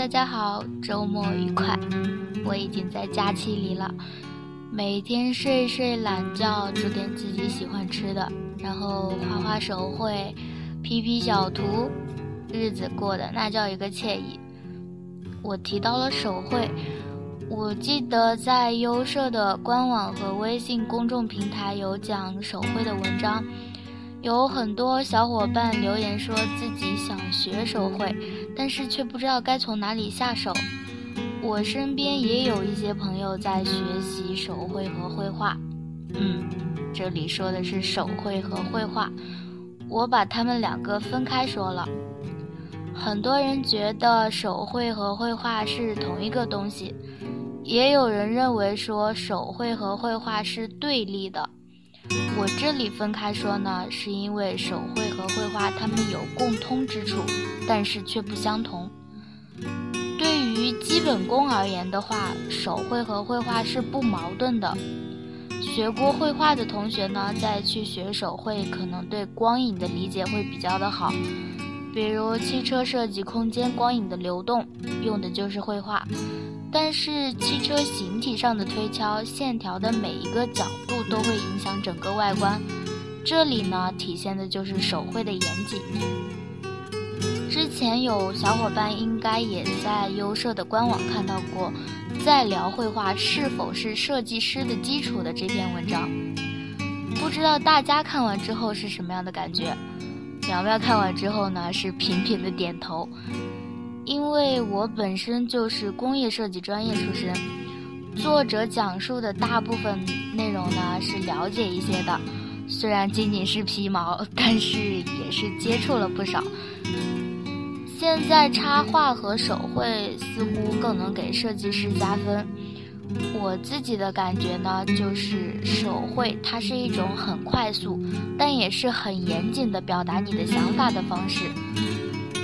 大家好，周末愉快！我已经在假期里了，每天睡睡懒觉，做点自己喜欢吃的，然后画画手绘，P P 小图，日子过得那叫一个惬意。我提到了手绘，我记得在优社的官网和微信公众平台有讲手绘的文章。有很多小伙伴留言说自己想学手绘，但是却不知道该从哪里下手。我身边也有一些朋友在学习手绘和绘画，嗯，这里说的是手绘和绘画，我把他们两个分开说了。很多人觉得手绘和绘画是同一个东西，也有人认为说手绘和绘画是对立的。我这里分开说呢，是因为手绘和绘画它们有共通之处，但是却不相同。对于基本功而言的话，手绘和绘画是不矛盾的。学过绘画的同学呢，再去学手绘，可能对光影的理解会比较的好。比如汽车设计空间光影的流动，用的就是绘画。但是汽车形体上的推敲，线条的每一个角都会影响整个外观。这里呢，体现的就是手绘的严谨。之前有小伙伴应该也在优设的官网看到过，在聊绘画是否是设计师的基础的这篇文章。不知道大家看完之后是什么样的感觉？苗苗看完之后呢，是频频的点头。因为我本身就是工业设计专业出身，作者讲述的大部分内容呢是了解一些的，虽然仅仅是皮毛，但是也是接触了不少。现在插画和手绘似乎更能给设计师加分。我自己的感觉呢，就是手绘它是一种很快速，但也是很严谨的表达你的想法的方式。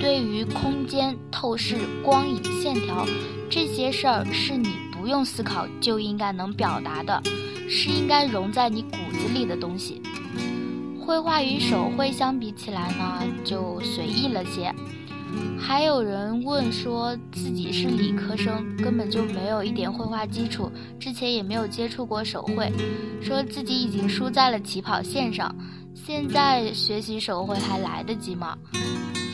对于空间透视、光影、线条这些事儿，是你不用思考就应该能表达的，是应该融在你骨子里的东西。绘画与手绘相比起来呢，就随意了些。还有人问说自己是理科生，根本就没有一点绘画基础，之前也没有接触过手绘，说自己已经输在了起跑线上，现在学习手绘还来得及吗？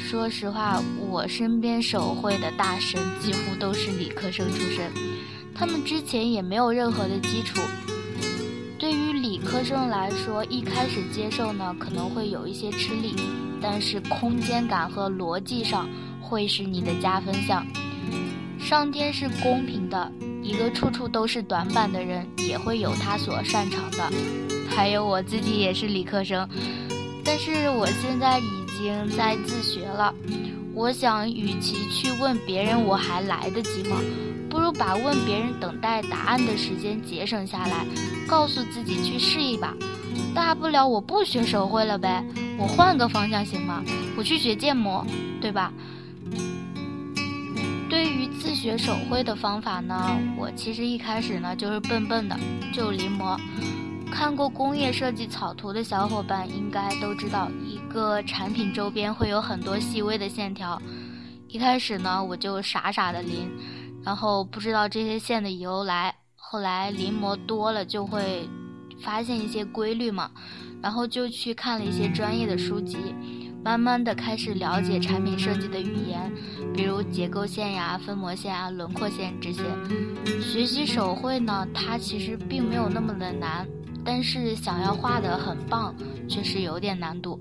说实话，我身边手绘的大神几乎都是理科生出身，他们之前也没有任何的基础。科生来说，一开始接受呢可能会有一些吃力，但是空间感和逻辑上会是你的加分项。上天是公平的，一个处处都是短板的人也会有他所擅长的。还有我自己也是理科生，但是我现在。已经在自学了，我想，与其去问别人我还来得及吗，不如把问别人等待答案的时间节省下来，告诉自己去试一把，大不了我不学手绘了呗，我换个方向行吗？我去学建模，对吧？对于自学手绘的方法呢，我其实一开始呢就是笨笨的，就临摹。看过工业设计草图的小伙伴应该都知道，一个产品周边会有很多细微的线条。一开始呢，我就傻傻的临，然后不知道这些线的由来。后来临摹多了，就会发现一些规律嘛，然后就去看了一些专业的书籍，慢慢的开始了解产品设计的语言，比如结构线呀、分模线啊、轮廓线这些。学习手绘呢，它其实并没有那么的难。但是想要画的很棒，却是有点难度。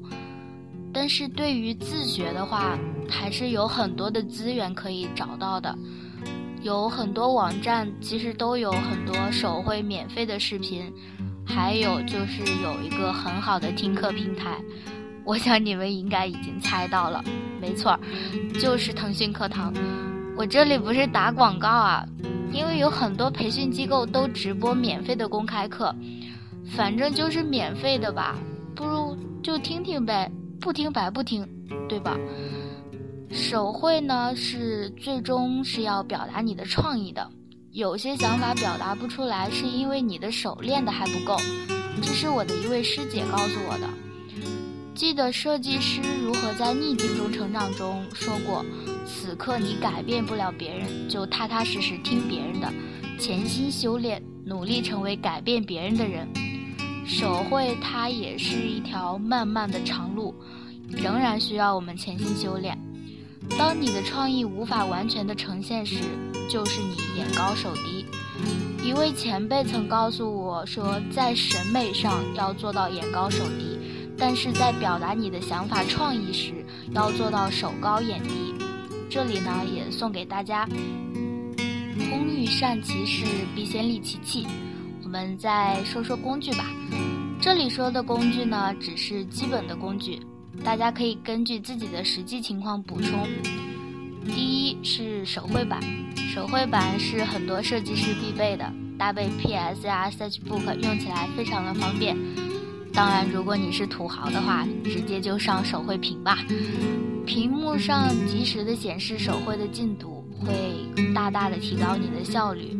但是对于自学的话，还是有很多的资源可以找到的。有很多网站其实都有很多手绘免费的视频，还有就是有一个很好的听课平台。我想你们应该已经猜到了，没错，就是腾讯课堂。我这里不是打广告啊，因为有很多培训机构都直播免费的公开课。反正就是免费的吧，不如就听听呗，不听白不听，对吧？手绘呢是最终是要表达你的创意的，有些想法表达不出来，是因为你的手练的还不够。这是我的一位师姐告诉我的。记得设计师如何在逆境中成长中说过，此刻你改变不了别人，就踏踏实实听别人的，潜心修炼，努力成为改变别人的人。手绘它也是一条漫漫的长路，仍然需要我们潜心修炼。当你的创意无法完全的呈现时，就是你眼高手低。一位前辈曾告诉我说，在审美上要做到眼高手低，但是在表达你的想法创意时，要做到手高眼低。这里呢，也送给大家：工欲善其事，必先利其器。我们再说说工具吧。这里说的工具呢，只是基本的工具，大家可以根据自己的实际情况补充。第一是手绘板，手绘板是很多设计师必备的，搭配 PS 呀、Sketchbook 用起来非常的方便。当然，如果你是土豪的话，直接就上手绘屏吧，屏幕上及时的显示手绘的进度，会大大的提高你的效率。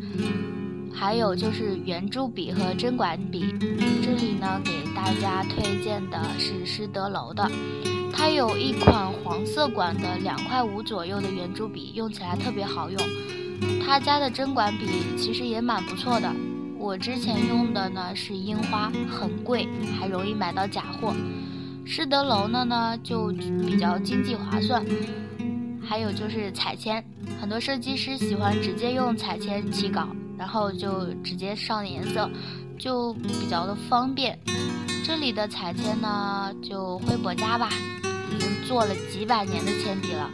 还有就是圆珠笔和针管笔，这里呢给大家推荐的是施德楼的，它有一款黄色管的两块五左右的圆珠笔，用起来特别好用。他家的针管笔其实也蛮不错的，我之前用的呢是樱花，很贵，还容易买到假货。施德楼的呢就比较经济划算。还有就是彩铅，很多设计师喜欢直接用彩铅起稿。然后就直接上颜色，就比较的方便。这里的彩铅呢，就辉博家吧，已经做了几百年的铅笔了，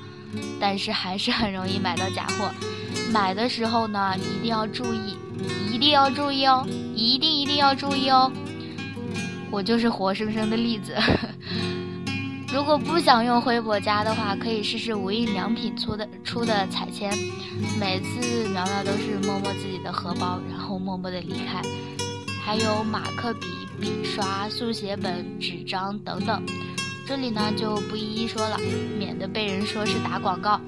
但是还是很容易买到假货。买的时候呢，一定要注意，一定要注意哦，一定一定要注意哦。我就是活生生的例子。如果不想用徽博家的话，可以试试无印良品出的出的彩铅。每次苗苗都是摸摸自己的荷包，然后默默的离开。还有马克笔、笔刷、速写本、纸张等等，这里呢就不一一说了，免得被人说是打广告。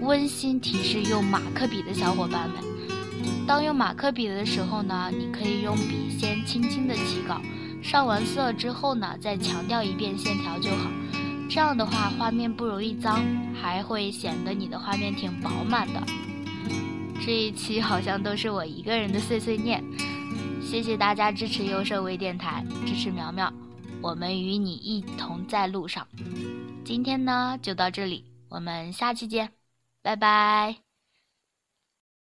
温馨提示：用马克笔的小伙伴们，当用马克笔的时候呢，你可以用笔先轻轻的起稿。上完色之后呢，再强调一遍线条就好。这样的话，画面不容易脏，还会显得你的画面挺饱满的。这一期好像都是我一个人的碎碎念，谢谢大家支持优设微电台，支持苗苗，我们与你一同在路上。今天呢就到这里，我们下期见，拜拜。